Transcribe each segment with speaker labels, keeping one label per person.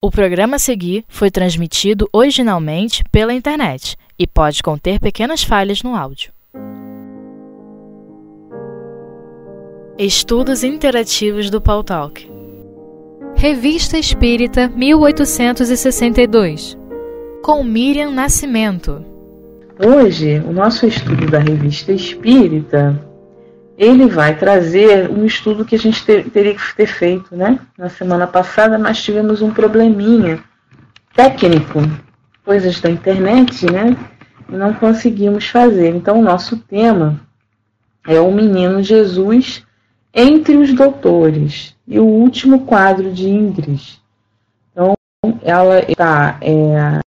Speaker 1: O programa a seguir foi transmitido originalmente pela internet e pode conter pequenas falhas no áudio. Estudos Interativos do Paul Talk. Revista Espírita 1862 Com Miriam Nascimento.
Speaker 2: Hoje, o nosso estudo da Revista Espírita ele vai trazer um estudo que a gente ter, teria que ter feito, né? Na semana passada nós tivemos um probleminha técnico, coisas da internet, né? E não conseguimos fazer. Então, o nosso tema é o menino Jesus entre os doutores e o último quadro de Ingrid. Então, ela está é,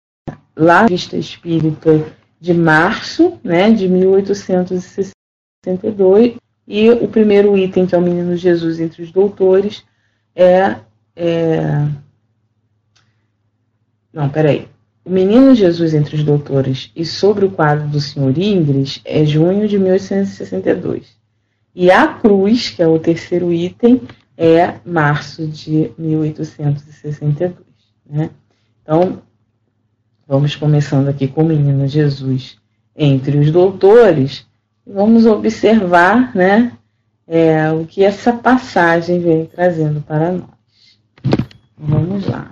Speaker 2: lá na Vista Espírita de março, né, de 1862, e o primeiro item, que é o menino Jesus entre os doutores, é. é... Não, peraí. O Menino Jesus entre os Doutores e sobre o quadro do Senhor Ingres é junho de 1862. E a cruz, que é o terceiro item, é março de 1862. Né? Então, vamos começando aqui com o Menino Jesus entre os Doutores, vamos observar né, é, o que essa passagem vem trazendo para nós. Vamos lá.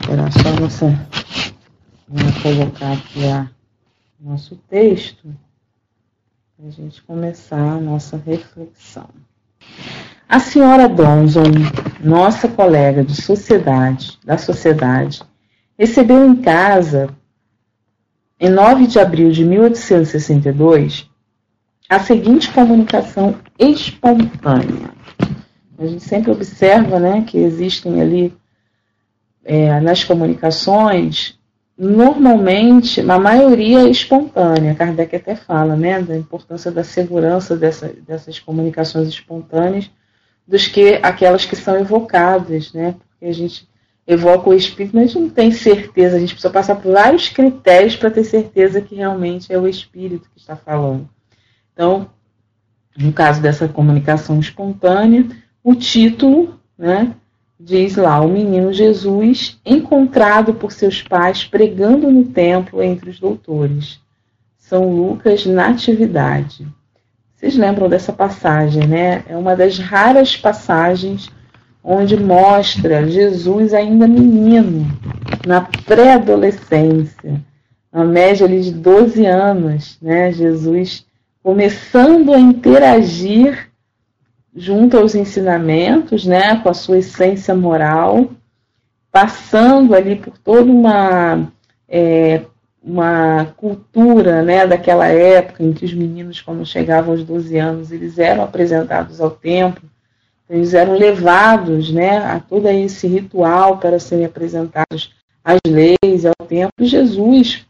Speaker 2: Esperar só você Vamos colocar aqui a nosso texto para a gente começar a nossa reflexão. A senhora Donson, nossa colega de sociedade, da sociedade, recebeu em casa em 9 de abril de 1862, a seguinte comunicação espontânea. A gente sempre observa né, que existem ali é, nas comunicações, normalmente, na maioria é espontânea. Kardec até fala né, da importância da segurança dessa, dessas comunicações espontâneas dos que aquelas que são evocadas, né? Porque a gente evoca o espírito, mas a gente não tem certeza, a gente precisa passar por vários critérios para ter certeza que realmente é o espírito que está falando. Então, no caso dessa comunicação espontânea, o título, né, diz lá: o menino Jesus encontrado por seus pais pregando no templo entre os doutores. São Lucas Natividade. Vocês lembram dessa passagem, né? É uma das raras passagens onde mostra Jesus ainda menino, na pré-adolescência, na média ali de 12 anos, né? Jesus começando a interagir junto aos ensinamentos, né, com a sua essência moral, passando ali por toda uma é, uma cultura, né, daquela época em que os meninos, quando chegavam aos 12 anos, eles eram apresentados ao templo eles eram levados né, a todo esse ritual para serem apresentados às leis, ao templo. E Jesus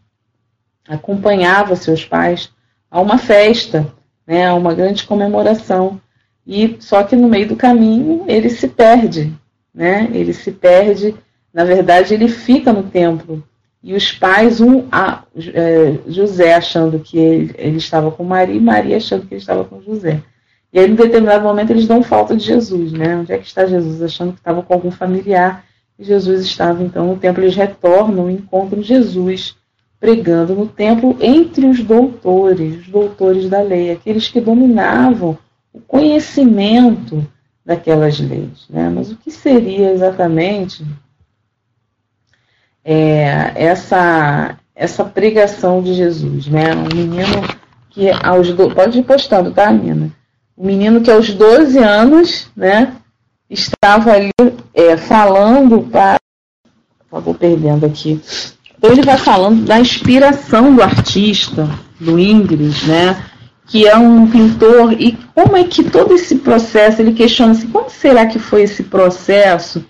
Speaker 2: acompanhava seus pais a uma festa, né, a uma grande comemoração. E só que no meio do caminho ele se perde, né? Ele se perde, na verdade ele fica no templo. E os pais, um, a, é, José achando que ele, ele estava com Maria, e Maria achando que ele estava com José. E aí, em determinado momento, eles dão falta de Jesus, né? Onde é que está Jesus? Achando que estava com algum familiar. E Jesus estava, então, no templo. Eles retornam e encontram Jesus pregando no templo entre os doutores, os doutores da lei, aqueles que dominavam o conhecimento daquelas leis. Né? Mas o que seria exatamente é, essa, essa pregação de Jesus? Né? Um menino que aos do... pode ir postando, tá, Nina? O menino que aos 12 anos, né, estava ali é, falando para. Vou perdendo aqui. Então ele vai falando da inspiração do artista, do Ingrid, né, que é um pintor, e como é que todo esse processo, ele questiona assim, como será que foi esse processo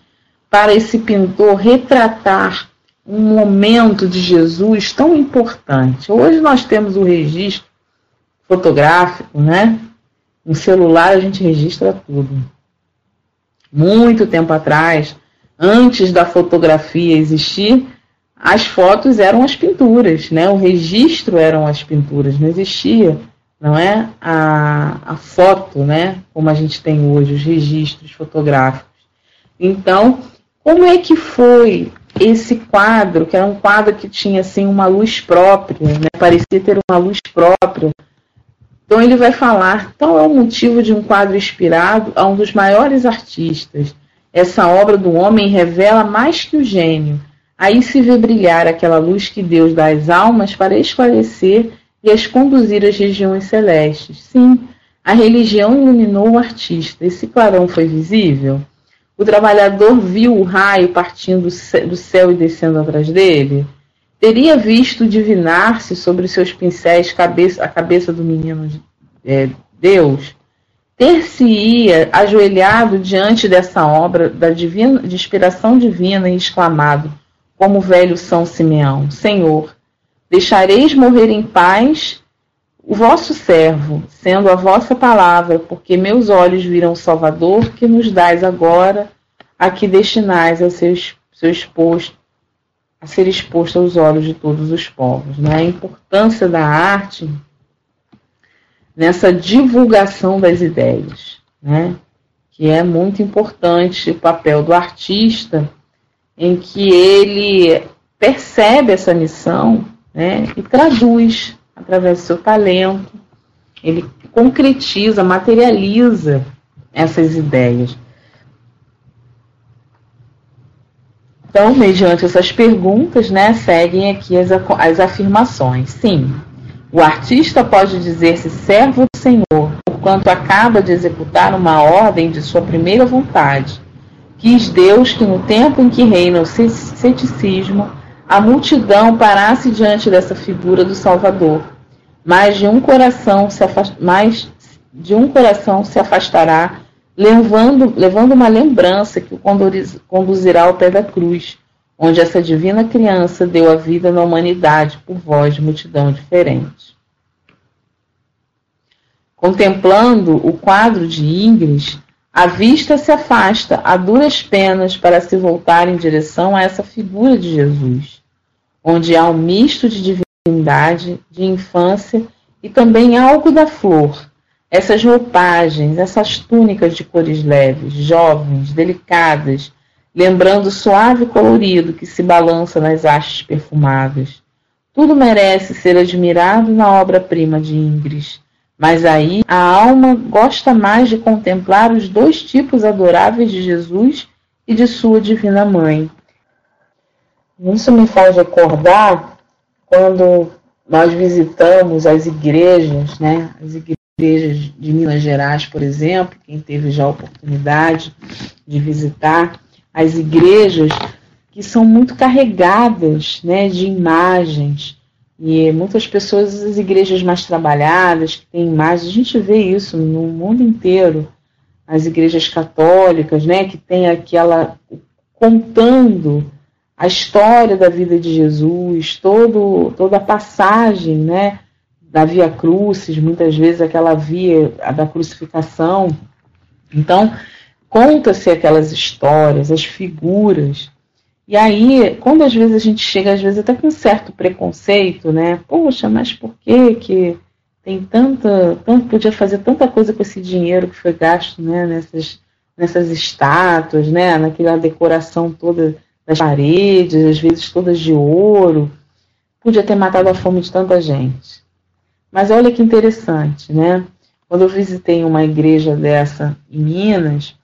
Speaker 2: para esse pintor retratar um momento de Jesus tão importante? Hoje nós temos o registro fotográfico, né? No celular a gente registra tudo. Muito tempo atrás, antes da fotografia existir, as fotos eram as pinturas, né? O registro eram as pinturas, não existia, não é a, a foto, né? Como a gente tem hoje, os registros fotográficos. Então, Como é que foi esse quadro, que era um quadro que tinha assim uma luz própria, né? parecia ter uma luz própria. Então ele vai falar, tal é o motivo de um quadro inspirado a um dos maiores artistas. Essa obra do homem revela mais que o gênio. Aí se vê brilhar aquela luz que Deus dá às almas para esclarecer e as conduzir às regiões celestes. Sim, a religião iluminou o artista. Esse clarão foi visível? O trabalhador viu o raio partindo do céu e descendo atrás dele? Teria visto divinar-se sobre seus pincéis cabeça, a cabeça do menino é, Deus? Ter-se-ia ajoelhado diante dessa obra da divina, de inspiração divina e exclamado, como o velho São Simeão: Senhor, deixareis morrer em paz o vosso servo, sendo a vossa palavra, porque meus olhos viram o Salvador que nos dais agora, a que destinais a ser, seu exposto, a ser exposto aos olhos de todos os povos. Né? A importância da arte nessa divulgação das ideias, né? que é muito importante o papel do artista, em que ele percebe essa missão né? e traduz através do seu talento, ele concretiza, materializa essas ideias. Então, mediante essas perguntas, né, seguem aqui as, as afirmações. Sim, o artista pode dizer-se servo do Senhor, porquanto acaba de executar uma ordem de sua primeira vontade. Quis Deus que no tempo em que reina o ceticismo, a multidão parasse diante dessa figura do Salvador, mas de um coração se, afast... mais de um coração se afastará, levando, levando uma lembrança que o conduzirá ao pé da cruz, onde essa divina criança deu a vida na humanidade por voz de multidão diferente. Contemplando o quadro de Ingres, a vista se afasta a duras penas para se voltar em direção a essa figura de Jesus, onde há um misto de divindade, de infância e também algo da flor. Essas roupagens, essas túnicas de cores leves, jovens, delicadas, lembrando o suave colorido que se balança nas hastes perfumadas. Tudo merece ser admirado na obra-prima de Ingres mas aí a alma gosta mais de contemplar os dois tipos adoráveis de Jesus e de sua divina mãe. Isso me faz recordar quando nós visitamos as igrejas, né? As igrejas de Minas Gerais, por exemplo, quem teve já a oportunidade de visitar as igrejas que são muito carregadas, né, de imagens, e muitas pessoas, as igrejas mais trabalhadas, que têm imagens, a gente vê isso no mundo inteiro. As igrejas católicas, né, que tem aquela contando a história da vida de Jesus, todo, toda a passagem, né, da Via Crucis, muitas vezes aquela via da crucificação. Então, conta-se aquelas histórias, as figuras, e aí, quando às vezes a gente chega, às vezes até com um certo preconceito, né? Poxa, mas por que que tem tanta, tanto podia fazer tanta coisa com esse dinheiro que foi gasto, né? Nessas, nessas estátuas, né? Naquela decoração toda das paredes, às vezes todas de ouro. Podia ter matado a fome de tanta gente. Mas olha que interessante, né? Quando eu visitei uma igreja dessa em Minas,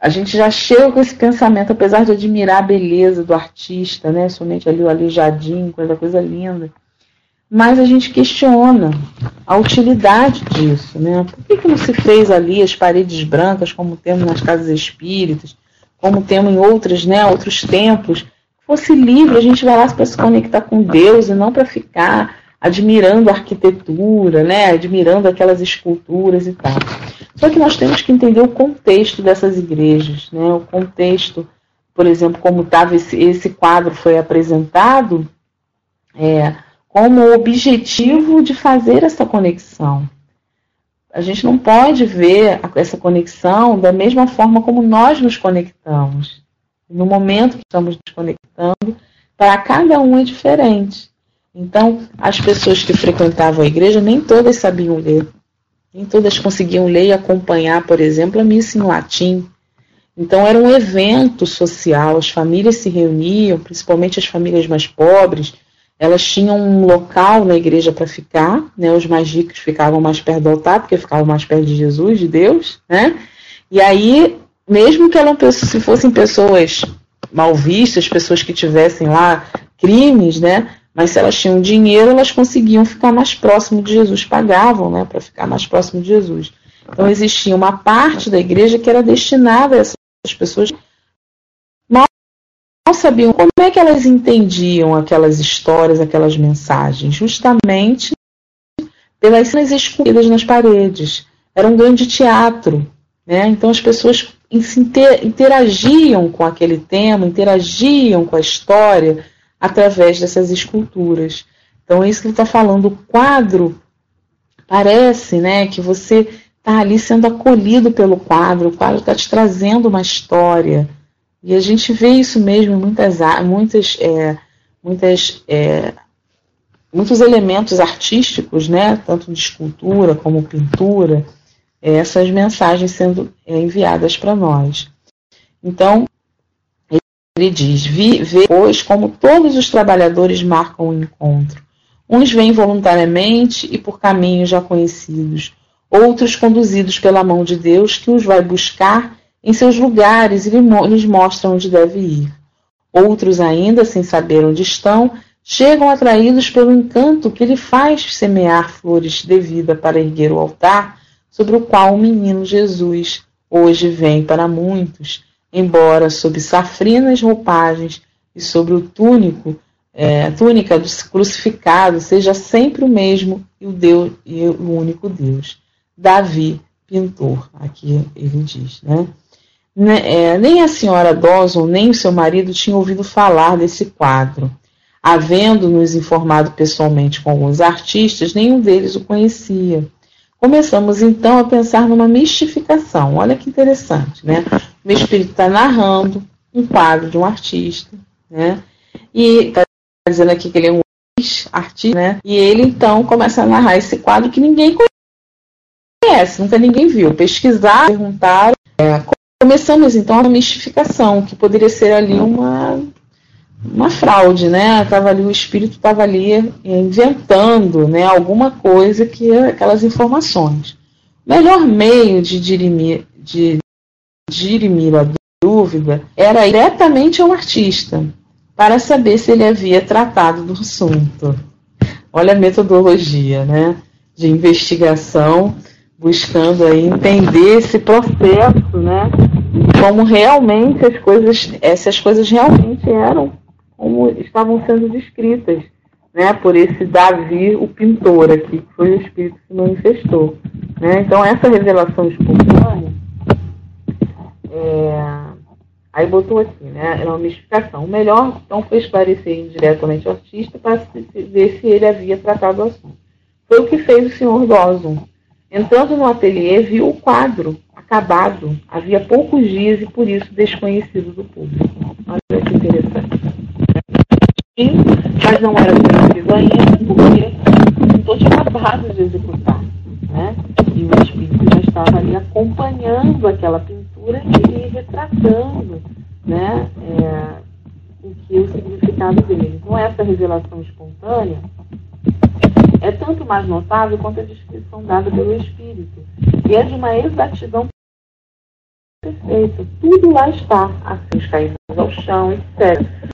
Speaker 2: a gente já chega com esse pensamento, apesar de admirar a beleza do artista, né? Somente ali o aleijadinho, coisa, coisa linda. Mas a gente questiona a utilidade disso, né? Por que, que não se fez ali as paredes brancas, como temos nas casas espíritas, como temos em outros, né, outros templos? Fosse livre, a gente vai lá para se conectar com Deus e não para ficar admirando a arquitetura, né? Admirando aquelas esculturas e tal. Só que nós temos que entender o contexto dessas igrejas, né? o contexto, por exemplo, como estava esse, esse quadro foi apresentado, é, como objetivo de fazer essa conexão. A gente não pode ver essa conexão da mesma forma como nós nos conectamos. No momento que estamos nos conectando, para cada um é diferente. Então, as pessoas que frequentavam a igreja, nem todas sabiam ler. Nem todas conseguiam ler e acompanhar, por exemplo, a missa em latim. Então era um evento social, as famílias se reuniam, principalmente as famílias mais pobres, elas tinham um local na igreja para ficar, né? Os mais ricos ficavam mais perto do altar, porque ficavam mais perto de Jesus, de Deus, né? E aí, mesmo que eram, se fossem pessoas mal vistas, pessoas que tivessem lá crimes, né? Mas se elas tinham dinheiro, elas conseguiam ficar mais próximo de Jesus, pagavam, né, para ficar mais próximo de Jesus. Então existia uma parte da igreja que era destinada a essas pessoas mal sabiam como é que elas entendiam aquelas histórias, aquelas mensagens, justamente pelas cenas esculpidas nas paredes. Era um grande teatro, né? Então as pessoas interagiam com aquele tema, interagiam com a história através dessas esculturas. Então é isso que ele está falando. O quadro parece, né, que você está ali sendo acolhido pelo quadro. O quadro está te trazendo uma história. E a gente vê isso mesmo em muitas, muitas, é, muitas, é, muitos elementos artísticos, né, tanto de escultura como pintura essas mensagens sendo é, enviadas para nós. Então, ele diz: vê, pois, como todos os trabalhadores marcam o encontro. Uns vêm voluntariamente e por caminhos já conhecidos, outros conduzidos pela mão de Deus, que os vai buscar em seus lugares e lhes mostra onde deve ir. Outros ainda, sem saber onde estão, chegam atraídos pelo encanto que lhe faz semear flores de vida para erguer o altar sobre o qual o menino Jesus hoje vem para muitos, embora sob safrinas roupagens e sobre o túnico, é, túnica do crucificado seja sempre o mesmo e o Deus e o único Deus. Davi, pintor, aqui ele diz, né? É, nem a senhora Dawson nem o seu marido tinham ouvido falar desse quadro. Havendo nos informado pessoalmente com alguns artistas, nenhum deles o conhecia. Começamos então a pensar numa mistificação. Olha que interessante, né? O meu espírito está narrando um quadro de um artista, né? E está dizendo aqui que ele é um artista, né? E ele então começa a narrar esse quadro que ninguém conhece, nunca ninguém viu. Pesquisar, perguntaram. É, começamos então a mistificação, que poderia ser ali uma uma fraude, né? Tava ali, o espírito estava ali inventando né, alguma coisa que aquelas informações. O melhor meio de dirimir, de dirimir a dúvida era diretamente ao artista, para saber se ele havia tratado do assunto. Olha a metodologia né, de investigação, buscando aí entender esse processo, né? Como realmente as coisas, essas coisas realmente eram como estavam sendo descritas né, por esse Davi, o pintor aqui, que foi o espírito que se manifestou. Né? Então, essa revelação espontânea, é, aí botou aqui, né, era uma mistificação. O melhor, então, foi esclarecer indiretamente o artista para ver se ele havia tratado o assunto. Foi o que fez o senhor Dawson. Entrando no ateliê, viu o quadro acabado. Havia poucos dias e, por isso, desconhecido do público. Mas não era conhecido ainda porque o pintor tinha acabado de executar. Né? E o espírito já estava ali acompanhando aquela pintura e retratando né, é, o que o significado dele. Então, essa revelação espontânea é tanto mais notável quanto a descrição dada pelo espírito. E é de uma exatidão perfeita. Tudo lá está, assim, os caídos ao chão, etc.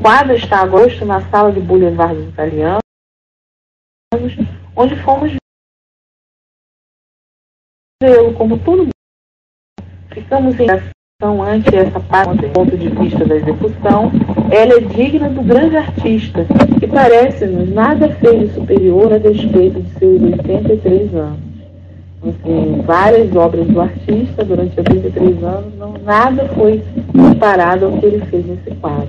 Speaker 2: Quadro está agosto na sala de Boulevard dos Italianos, onde fomos vê-lo como todo. Ficamos em ação ante essa parte do ponto de vista da execução. Ela é digna do grande artista, que parece-nos nada feio superior a despeito de seus 83 anos enfim, várias obras do artista durante 83 anos, não, nada foi comparado ao que ele fez nesse quadro.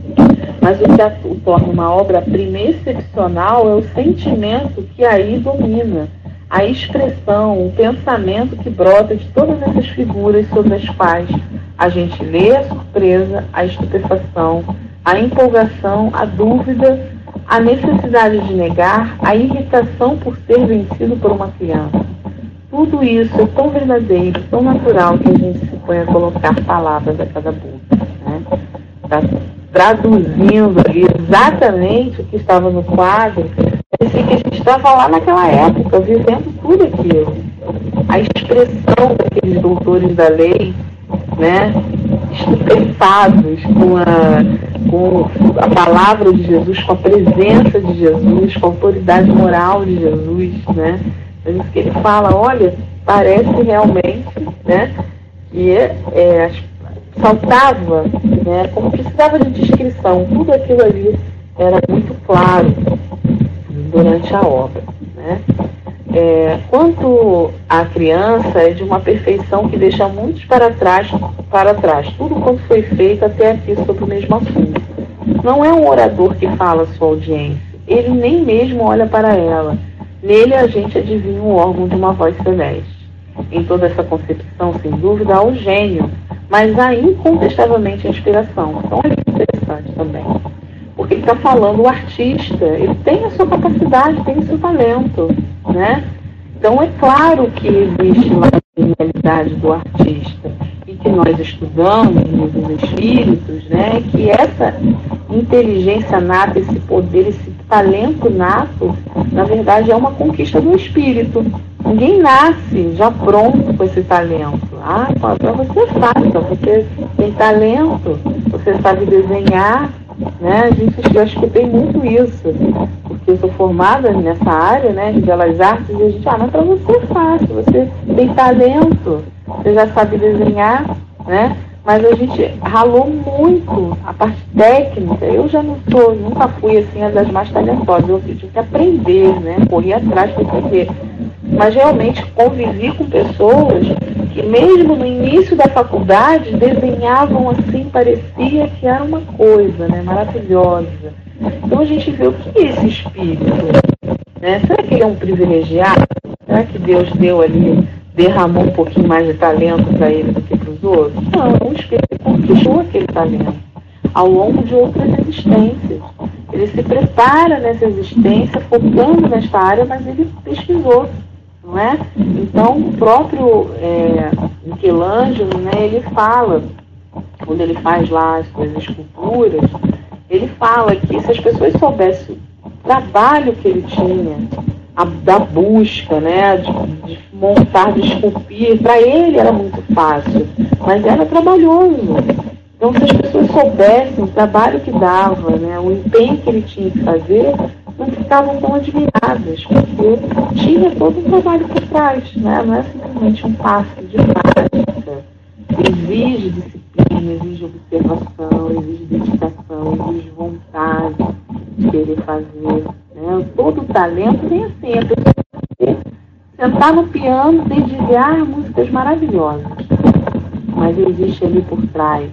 Speaker 2: Mas o que o torna uma obra-prima excepcional é o sentimento que aí domina, a expressão, o pensamento que brota de todas essas figuras sobre as quais a gente lê a surpresa, a estupefação, a empolgação, a dúvida, a necessidade de negar, a irritação por ser vencido por uma criança tudo isso é tão verdadeiro, tão natural que a gente se põe a colocar palavras a cada boca. Né? Tá traduzindo ali exatamente o que estava no quadro, parecia que a gente estava lá naquela época, vivendo tudo aquilo. A expressão daqueles doutores da lei, né, estupefados com a, com a palavra de Jesus, com a presença de Jesus, com a autoridade moral de Jesus, né? Que ele fala, olha, parece realmente, né, que é saltava, né, como precisava de descrição, tudo aquilo ali era muito claro durante a obra. Né? É, quanto à criança, é de uma perfeição que deixa muitos para trás, para trás, tudo quanto foi feito até aqui sobre o mesmo assunto. Não é um orador que fala à sua audiência, ele nem mesmo olha para ela. Nele a gente adivinha o órgão de uma voz celeste. Em toda essa concepção, sem dúvida, há o gênio, mas há incontestavelmente a inspiração. Então é interessante também. Porque ele está falando o artista, ele tem a sua capacidade, tem o seu talento, né? Então é claro que existe lá a genialidade do artista e que nós estudamos nos espíritos, né? Que essa inteligência nata, esse poder, esse talento nato, na verdade é uma conquista do espírito. Ninguém nasce já pronto com esse talento. Ah, para você é fácil, você tem talento, você sabe desenhar, né? A gente, eu escutei muito isso, porque eu sou formada nessa área, né, de belas artes, e a gente, ah, mas para você é fácil, você tem talento, você já sabe desenhar, né? Mas a gente ralou muito a parte técnica. Eu já não sou, nunca fui assim das mais talentosas. Eu tive que aprender, né? Corri atrás para aprender. Mas realmente convivi com pessoas que mesmo no início da faculdade desenhavam assim, parecia que era uma coisa, né? Maravilhosa. Então a gente vê o que é esse espírito. Né? Será que ele é um privilegiado? Será que Deus deu ali derramou um pouquinho mais de talento para ele do que para os outros? Não, espírito que conquistou aquele talento ao longo de outras existências. Ele se prepara nessa existência, focando nesta área, mas ele pesquisou, não é? Então, o próprio é, Michelangelo, né, ele fala, quando ele faz lá as suas esculturas, ele fala que se as pessoas soubessem o trabalho que ele tinha, a, da busca, né, de, de montar, esculpir, para ele era muito fácil, mas era trabalhoso. Então, se as pessoas soubessem o trabalho que dava, né, o empenho que ele tinha que fazer, não ficavam tão admiradas, porque tinha todo um trabalho por trás, né? não é simplesmente um passo de mágica. Exige disciplina, exige observação, exige dedicação, exige vontade de querer fazer. Né? Todo talento vem assim, a pessoa sentar no piano, dedilhar músicas maravilhosas. Mas existe ali por trás.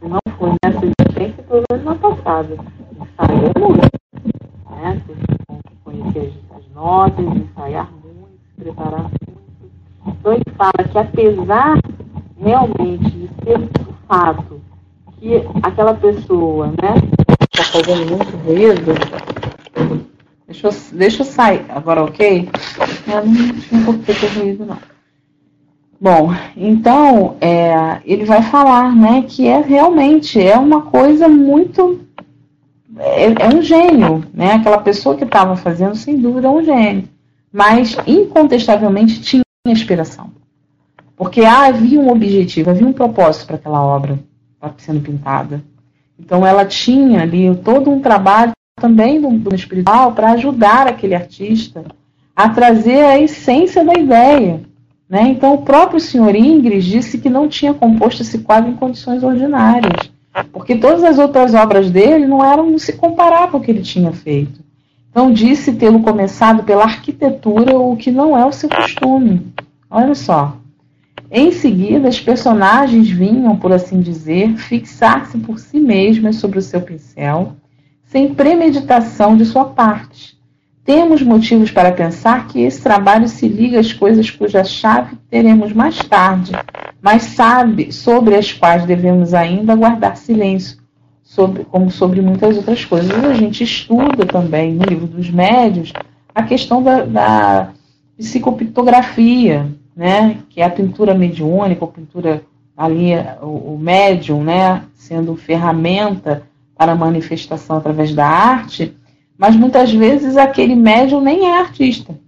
Speaker 2: Não foi nessa existência, foi no ano passado. Ensaiou muito. Né? Conhecer as, as notas, ensaiar muito, se preparar muito. Então ele fala que apesar realmente de ser um fato que aquela pessoa, né, está fazendo muito ruído, Deixa eu, deixa eu sair. Agora, ok? Eu não tinha por que ter ruído, não. Bom, então, é, ele vai falar, né, que é realmente, é uma coisa muito... É, é um gênio, né? Aquela pessoa que estava fazendo, sem dúvida, é um gênio. Mas, incontestavelmente, tinha inspiração. Porque ah, havia um objetivo, havia um propósito para aquela obra sendo pintada. Então, ela tinha ali todo um trabalho também do, do espiritual para ajudar aquele artista a trazer a essência da ideia. Né? Então, o próprio senhor Ingres disse que não tinha composto esse quadro em condições ordinárias, porque todas as outras obras dele não eram não se comparavam com o que ele tinha feito. Então, disse tê-lo começado pela arquitetura, o que não é o seu costume. Olha só. Em seguida, as personagens vinham, por assim dizer, fixar-se por si mesmas sobre o seu pincel sem premeditação de sua parte. Temos motivos para pensar que esse trabalho se liga às coisas cuja chave teremos mais tarde, mas sabe sobre as quais devemos ainda guardar silêncio, sobre, como sobre muitas outras coisas. A gente estuda também no livro dos médios a questão da, da psicopictografia, né, que é a pintura mediúnica, ou pintura ali, o, o médium, né, sendo ferramenta para manifestação através da arte, mas muitas vezes aquele médium nem é artista,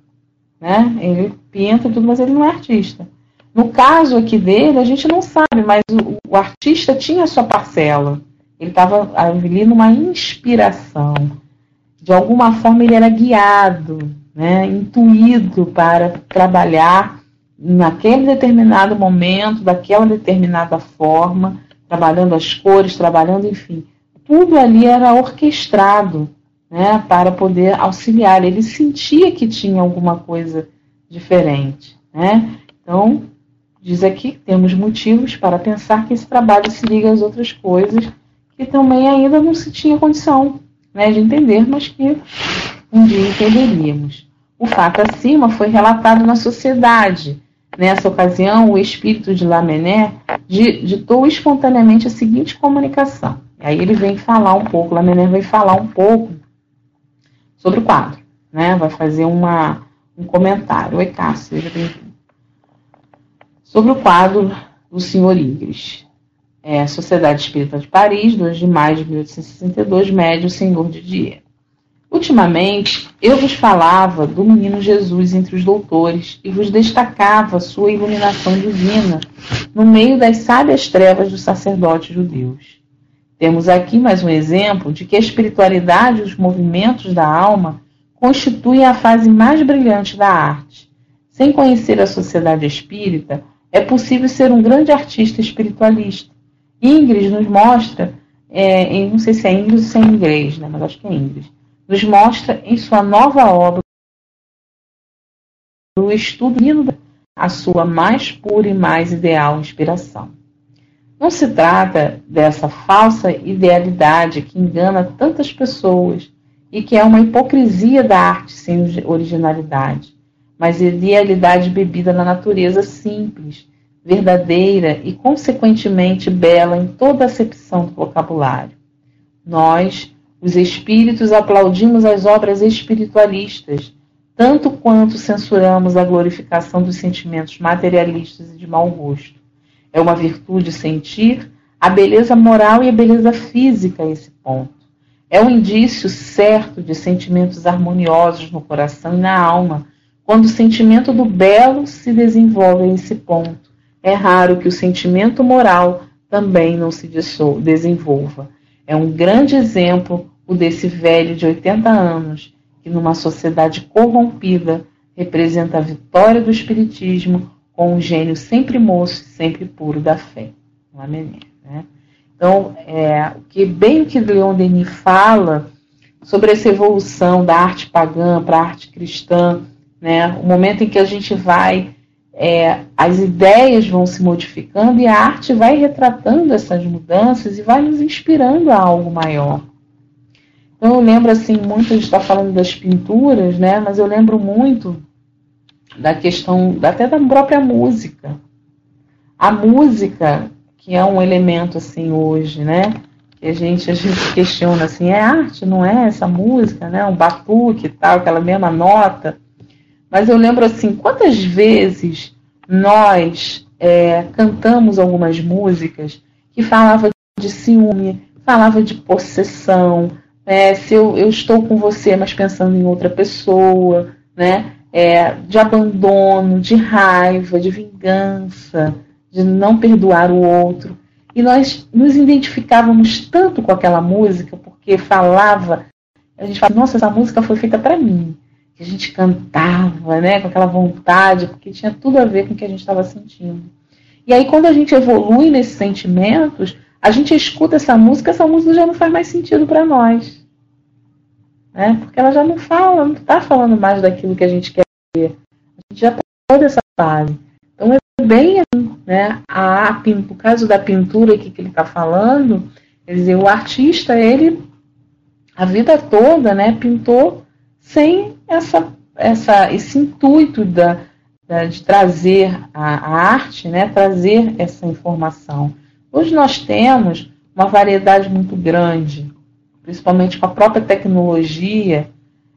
Speaker 2: né, ele pinta tudo, mas ele não é artista. No caso aqui dele, a gente não sabe, mas o, o artista tinha sua parcela. Ele estava ali numa inspiração. De alguma forma ele era guiado, né, intuído para trabalhar naquele determinado momento, daquela determinada forma, trabalhando as cores, trabalhando, enfim. Tudo ali era orquestrado né, para poder auxiliar. Ele sentia que tinha alguma coisa diferente. Né? Então, diz aqui que temos motivos para pensar que esse trabalho se liga às outras coisas que também ainda não se tinha condição né, de entender, mas que um dia entenderíamos. O fato acima foi relatado na sociedade. Nessa ocasião, o espírito de Lamennais ditou espontaneamente a seguinte comunicação. Aí ele vem falar um pouco, Lamennais vem falar um pouco sobre o quadro, né? Vai fazer uma, um comentário. Oi, Cássio, seja bem-vindo. Sobre o quadro do Senhor Ingres. É, Sociedade Espírita de Paris, 2 de maio de 1862, médio Senhor de Dier. Ultimamente, eu vos falava do menino Jesus entre os doutores e vos destacava sua iluminação divina no meio das sábias trevas dos sacerdotes judeus. Temos aqui mais um exemplo de que a espiritualidade e os movimentos da alma constituem a fase mais brilhante da arte. Sem conhecer a sociedade espírita, é possível ser um grande artista espiritualista. Ingrid nos mostra, é, não sei se é Ingrid ou se é inglês, né, mas acho que é Ingrid nos mostra em sua nova obra o estudo a sua mais pura e mais ideal inspiração. Não se trata dessa falsa idealidade que engana tantas pessoas e que é uma hipocrisia da arte sem originalidade, mas idealidade bebida na natureza simples, verdadeira e, consequentemente, bela em toda acepção do vocabulário. Nós, os espíritos aplaudimos as obras espiritualistas, tanto quanto censuramos a glorificação dos sentimentos materialistas e de mau gosto. É uma virtude sentir a beleza moral e a beleza física a esse ponto. É um indício certo de sentimentos harmoniosos no coração e na alma, quando o sentimento do belo se desenvolve a esse ponto. É raro que o sentimento moral também não se desenvolva. É um grande exemplo o desse velho de 80 anos, que numa sociedade corrompida representa a vitória do espiritismo com um gênio sempre moço, sempre puro da fé. Menina, né? Então, é, o que bem o que Leon Denis fala sobre essa evolução da arte pagã para a arte cristã, né? O momento em que a gente vai é, as ideias vão se modificando e a arte vai retratando essas mudanças e vai nos inspirando a algo maior. Então eu lembro assim, muito, a gente está falando das pinturas, né? Mas eu lembro muito da questão, até da própria música. A música, que é um elemento assim hoje, né? Que a gente, a gente questiona assim, é arte, não é essa música, né? Um batuque e tal, aquela mesma nota. Mas eu lembro assim, quantas vezes nós é, cantamos algumas músicas que falavam de ciúme, falava de possessão, né? se eu, eu estou com você, mas pensando em outra pessoa, né? É, de abandono, de raiva, de vingança, de não perdoar o outro. E nós nos identificávamos tanto com aquela música, porque falava, a gente falava, nossa, essa música foi feita para mim que a gente cantava, né, com aquela vontade, porque tinha tudo a ver com o que a gente estava sentindo. E aí, quando a gente evolui nesses sentimentos, a gente escuta essa música, essa música já não faz mais sentido para nós. Né? Porque ela já não fala, não está falando mais daquilo que a gente quer ver. A gente já passou dessa fase. Então é bem assim, né? A, no caso da pintura aqui que ele está falando, quer dizer, o artista, ele, a vida toda, né, pintou sem essa, essa, esse intuito da, da de trazer a, a, arte, né, trazer essa informação. Hoje nós temos uma variedade muito grande, principalmente com a própria tecnologia,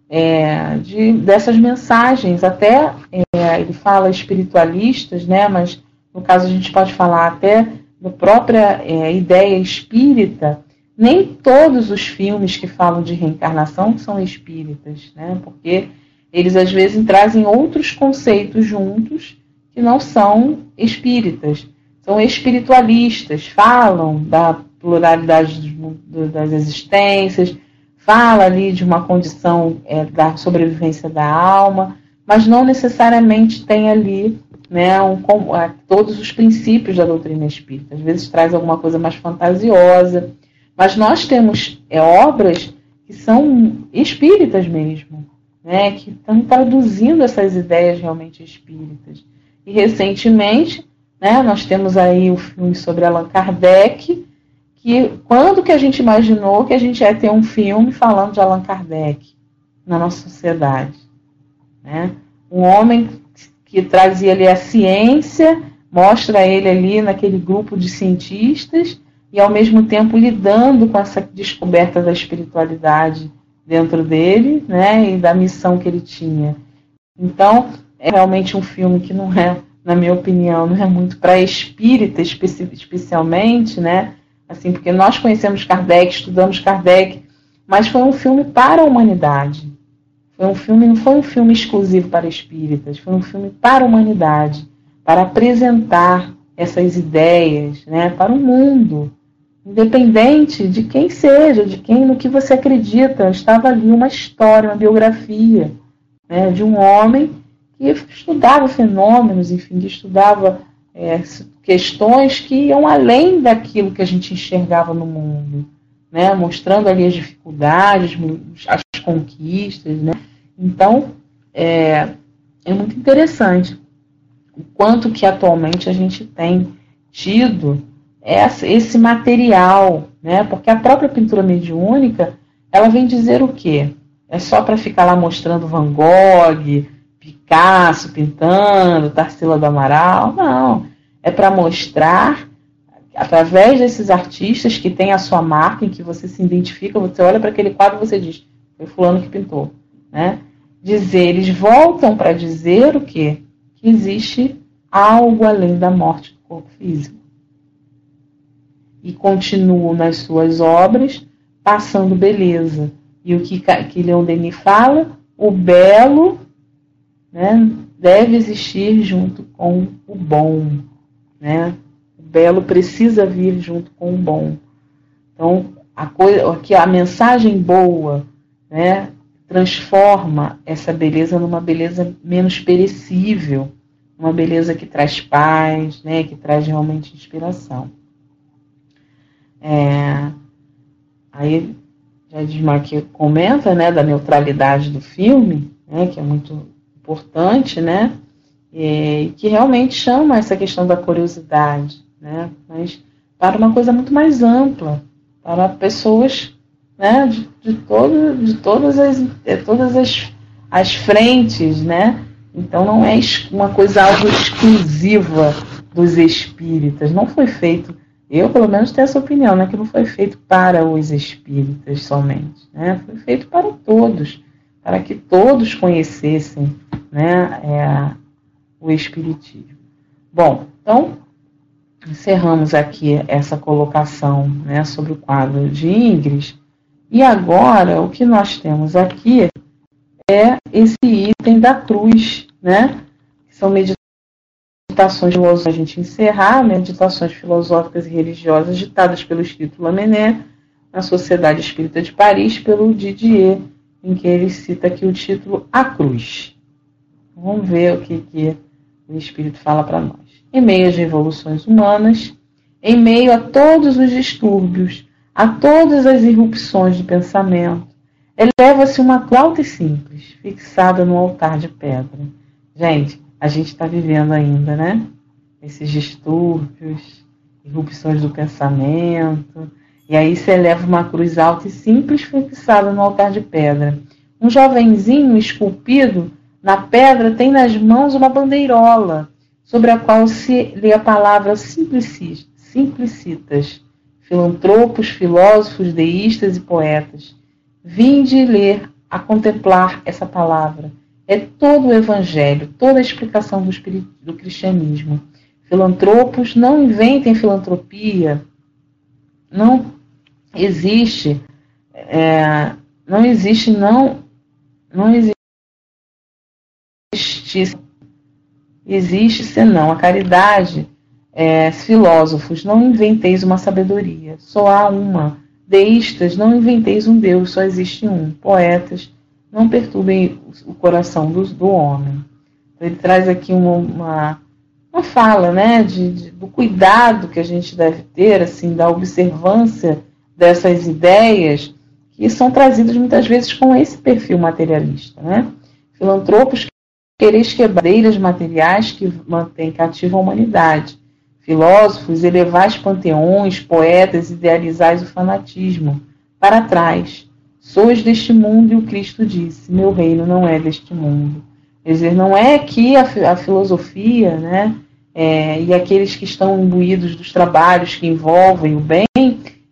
Speaker 2: é, de, dessas mensagens. Até é, ele fala espiritualistas, né? mas no caso a gente pode falar até da própria é, ideia espírita. Nem todos os filmes que falam de reencarnação são espíritas, né? porque eles às vezes trazem outros conceitos juntos que não são espíritas. São espiritualistas, falam da pluralidade das existências, fala ali de uma condição é, da sobrevivência da alma, mas não necessariamente tem ali né, um, todos os princípios da doutrina espírita. Às vezes traz alguma coisa mais fantasiosa, mas nós temos é, obras que são espíritas mesmo, né, que estão traduzindo essas ideias realmente espíritas. E recentemente, né, nós temos aí o filme sobre Allan Kardec, que quando que a gente imaginou que a gente ia ter um filme falando de Allan Kardec na nossa sociedade? Né? Um homem que trazia ali a ciência, mostra ele ali naquele grupo de cientistas e ao mesmo tempo lidando com essa descoberta da espiritualidade dentro dele, né, e da missão que ele tinha. Então, é realmente um filme que não é, na minha opinião, não é muito para espírita especi especialmente, né, assim, porque nós conhecemos Kardec, estudamos Kardec, mas foi um filme para a humanidade. Foi um filme, não foi um filme exclusivo para espíritas, foi um filme para a humanidade, para apresentar essas ideias, né, para o mundo, independente de quem seja, de quem no que você acredita, estava ali uma história, uma biografia, né, de um homem que estudava fenômenos, enfim, que estudava é, questões que iam além daquilo que a gente enxergava no mundo, né? mostrando ali as dificuldades, as conquistas. Né? Então, é, é muito interessante o quanto que atualmente a gente tem tido esse material, né? porque a própria pintura mediúnica, ela vem dizer o quê? É só para ficar lá mostrando Van Gogh, Picasso pintando, Tarsila do Amaral. Não. É para mostrar, através desses artistas que têm a sua marca, em que você se identifica, você olha para aquele quadro e você diz, foi fulano que pintou. Né? Dizer, eles voltam para dizer o quê? Que existe algo além da morte do corpo físico. E continuam nas suas obras passando beleza. E o que, que Leon Denis fala? O belo né, deve existir junto com o bom. Né? O belo precisa vir junto com o bom. Então, a, coisa, aqui, a mensagem boa né, transforma essa beleza numa beleza menos perecível, uma beleza que traz paz, né, que traz realmente inspiração. É, aí, já que comenta né, da neutralidade do filme, né, que é muito importante, né? E que realmente chama essa questão da curiosidade, né? Mas para uma coisa muito mais ampla, para pessoas né, de, de, todo, de todas, as, de todas as, as frentes, né? Então não é uma coisa algo exclusiva dos espíritas. Não foi feito, eu pelo menos tenho essa opinião, né, que não foi feito para os espíritas somente, né? Foi feito para todos, para que todos conhecessem né, é, o Espiritismo. Bom, então, encerramos aqui essa colocação né, sobre o quadro de Ingres. E agora, o que nós temos aqui é esse item da cruz, né? Que são meditações filosóficas, a gente encerrar, meditações filosóficas e religiosas ditadas pelo Espírito Lamennais na Sociedade Espírita de Paris, pelo Didier, em que ele cita aqui o título A Cruz. Vamos ver o que, que o Espírito fala para nós. Em meio às revoluções humanas, em meio a todos os distúrbios, a todas as irrupções de pensamento, eleva-se uma cruz simples, fixada no altar de pedra. Gente, a gente está vivendo ainda, né? Esses distúrbios, irrupções do pensamento. E aí se eleva uma cruz alta e simples fixada no altar de pedra. Um jovenzinho esculpido na pedra tem nas mãos uma bandeirola, sobre a qual se lê a palavra simplicitas, filantropos, filósofos, deístas e poetas. Vinde ler a contemplar essa palavra. É todo o evangelho, toda a explicação do, do cristianismo. Filantropos não inventem filantropia. Não existe, é, não existe, não, não existe, existe senão a caridade. É, filósofos, não inventeis uma sabedoria, só há uma. Deístas, não inventeis um Deus, só existe um. Poetas, não perturbem o coração do, do homem. Então, ele traz aqui uma, uma, uma fala né, de, de, do cuidado que a gente deve ter, assim, da observância dessas ideias que são trazidas muitas vezes com esse perfil materialista. Né? Filantropos quereis quebradeiras materiais que mantêm cativa a humanidade. Filósofos, elevais panteões, poetas, idealizais o fanatismo. Para trás, sois deste mundo e o Cristo disse: Meu reino não é deste mundo. Quer dizer, não é que a, a filosofia, né, é, e aqueles que estão imbuídos dos trabalhos que envolvem o bem,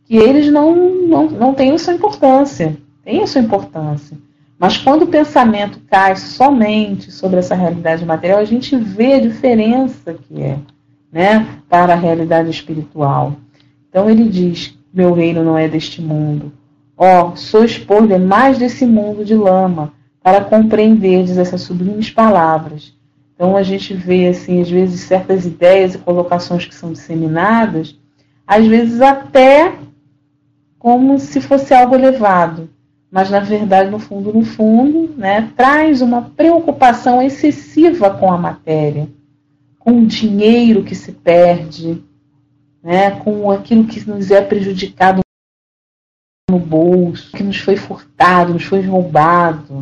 Speaker 2: que eles não, não, não têm sua importância. Tem a sua importância. Mas quando o pensamento cai somente sobre essa realidade material, a gente vê a diferença que é né, para a realidade espiritual. Então ele diz: Meu reino não é deste mundo. Ó, oh, sois por demais desse mundo de lama, para compreenderdes essas sublimes palavras. Então a gente vê, assim, às vezes, certas ideias e colocações que são disseminadas, às vezes até como se fosse algo elevado, mas na verdade, no fundo, no fundo, né, traz uma preocupação excessiva com a matéria, com o dinheiro que se perde, né, com aquilo que nos é prejudicado no bolso, que nos foi furtado, nos foi roubado,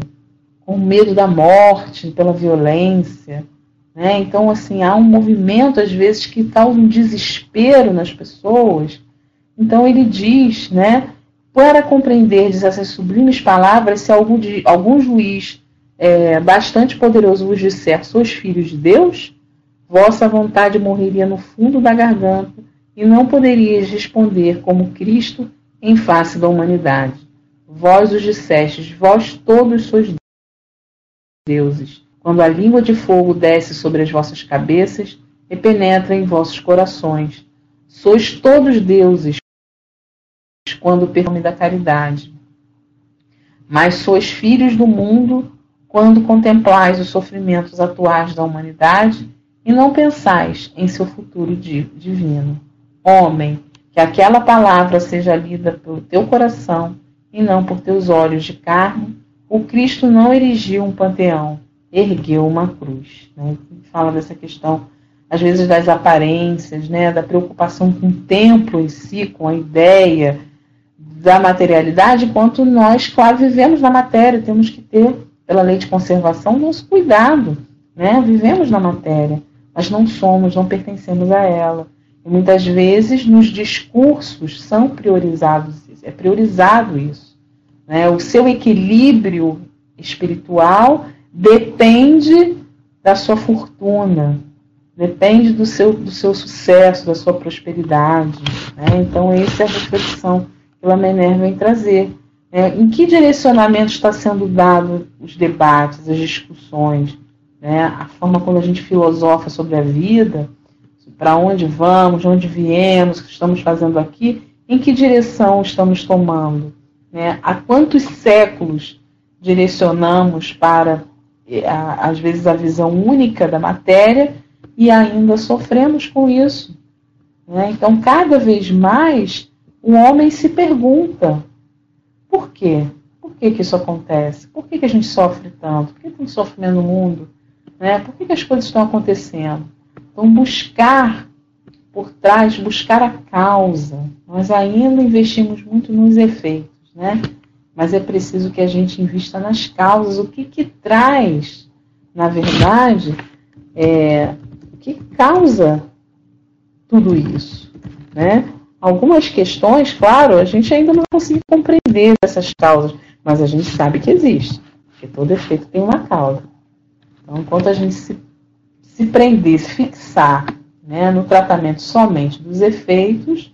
Speaker 2: com medo da morte pela violência. Né? Então, assim, há um movimento, às vezes, que causa um desespero nas pessoas então ele diz, né, para compreenderdes essas sublimes palavras, se algum, algum juiz é, bastante poderoso vos disser, sois filhos de Deus, vossa vontade morreria no fundo da garganta e não poderíeis responder como Cristo em face da humanidade. Vós os dissestes, vós todos sois deuses. Quando a língua de fogo desce sobre as vossas cabeças e penetra em vossos corações, sois todos deuses, quando perfume da caridade. Mas sois filhos do mundo quando contemplais os sofrimentos atuais da humanidade e não pensais em seu futuro divino. Homem, que aquela palavra seja lida pelo teu coração e não por teus olhos de carne, o Cristo não erigiu um panteão, ergueu uma cruz. Né? Fala dessa questão, às vezes, das aparências, né? da preocupação com o templo em si, com a ideia da materialidade, quanto nós, claro, vivemos na matéria, temos que ter, pela lei de conservação, nosso cuidado. Né? Vivemos na matéria, mas não somos, não pertencemos a ela. E muitas vezes nos discursos são priorizados, é priorizado isso. Né? O seu equilíbrio espiritual depende da sua fortuna, depende do seu, do seu sucesso, da sua prosperidade. Né? Então, essa é a reflexão que a Mener vem trazer. É, em que direcionamento está sendo dado os debates, as discussões, né? a forma como a gente filosofa sobre a vida, para onde vamos, de onde viemos, o que estamos fazendo aqui, em que direção estamos tomando. Né? Há quantos séculos direcionamos para, é, às vezes, a visão única da matéria e ainda sofremos com isso. Né? Então, cada vez mais o homem se pergunta: por quê? Por que, que isso acontece? Por que, que a gente sofre tanto? Por que tem sofrimento no mundo? Né? Por que, que as coisas estão acontecendo? Então, buscar por trás, buscar a causa. Nós ainda investimos muito nos efeitos, né? mas é preciso que a gente invista nas causas. O que, que traz, na verdade, é, o que causa tudo isso? Né? Algumas questões, claro, a gente ainda não consegue compreender essas causas, mas a gente sabe que existe, porque todo efeito tem uma causa. Então, enquanto a gente se, se prender, se fixar né, no tratamento somente dos efeitos,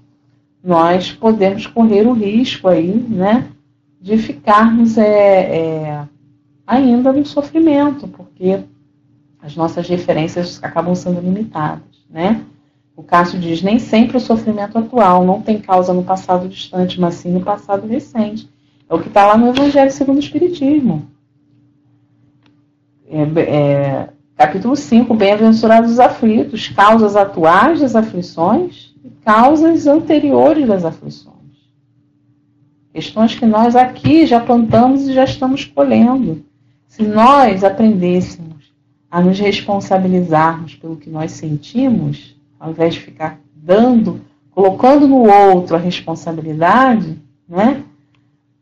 Speaker 2: nós podemos correr o risco aí, né, de ficarmos é, é, ainda no sofrimento, porque as nossas referências acabam sendo limitadas, né? O Cássio diz, nem sempre o sofrimento atual não tem causa no passado distante, mas sim no passado recente. É o que está lá no Evangelho segundo o Espiritismo. É, é, capítulo 5, Bem-aventurados os aflitos, causas atuais das aflições e causas anteriores das aflições. Questões que nós aqui já plantamos e já estamos colhendo. Se nós aprendêssemos a nos responsabilizarmos pelo que nós sentimos, ao invés de ficar dando, colocando no outro a responsabilidade, né,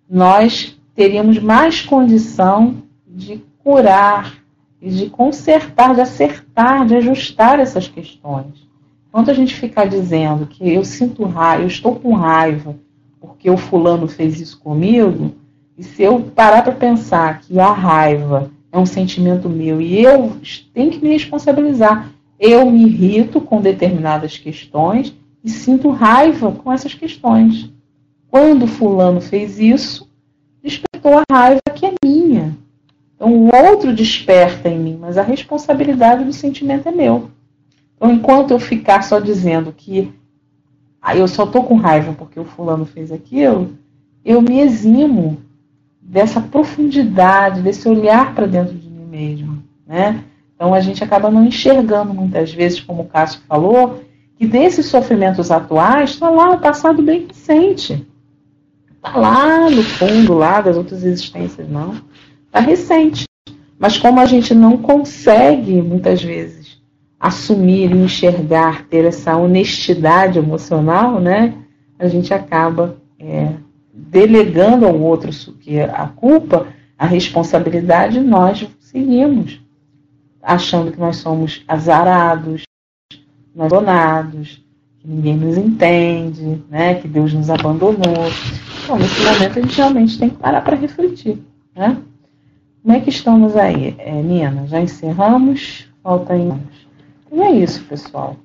Speaker 2: nós teríamos mais condição de curar e de consertar, de acertar, de ajustar essas questões. Enquanto a gente ficar dizendo que eu sinto raiva, eu estou com raiva porque o fulano fez isso comigo, e se eu parar para pensar que a raiva é um sentimento meu e eu tenho que me responsabilizar, eu me irrito com determinadas questões e sinto raiva com essas questões. Quando fulano fez isso, despertou a raiva que é minha. Então o outro desperta em mim, mas a responsabilidade do sentimento é meu. Então enquanto eu ficar só dizendo que ah, eu só estou com raiva porque o fulano fez aquilo, eu me eximo dessa profundidade, desse olhar para dentro de mim mesmo, né? Então a gente acaba não enxergando muitas vezes, como o Cássio falou, que desses sofrimentos atuais está lá o passado bem recente. Está lá no fundo, lá das outras existências, não. Está recente. Mas como a gente não consegue, muitas vezes, assumir enxergar, ter essa honestidade emocional, né? A gente acaba é, delegando ao outro que a culpa, a responsabilidade, nós seguimos achando que nós somos azarados, nós donados, que ninguém nos entende, né? que Deus nos abandonou. Então, nesse momento, a gente realmente tem que parar para refletir. Né? Como é que estamos aí, é, Nina? Já encerramos? Falta aí. E é isso, pessoal.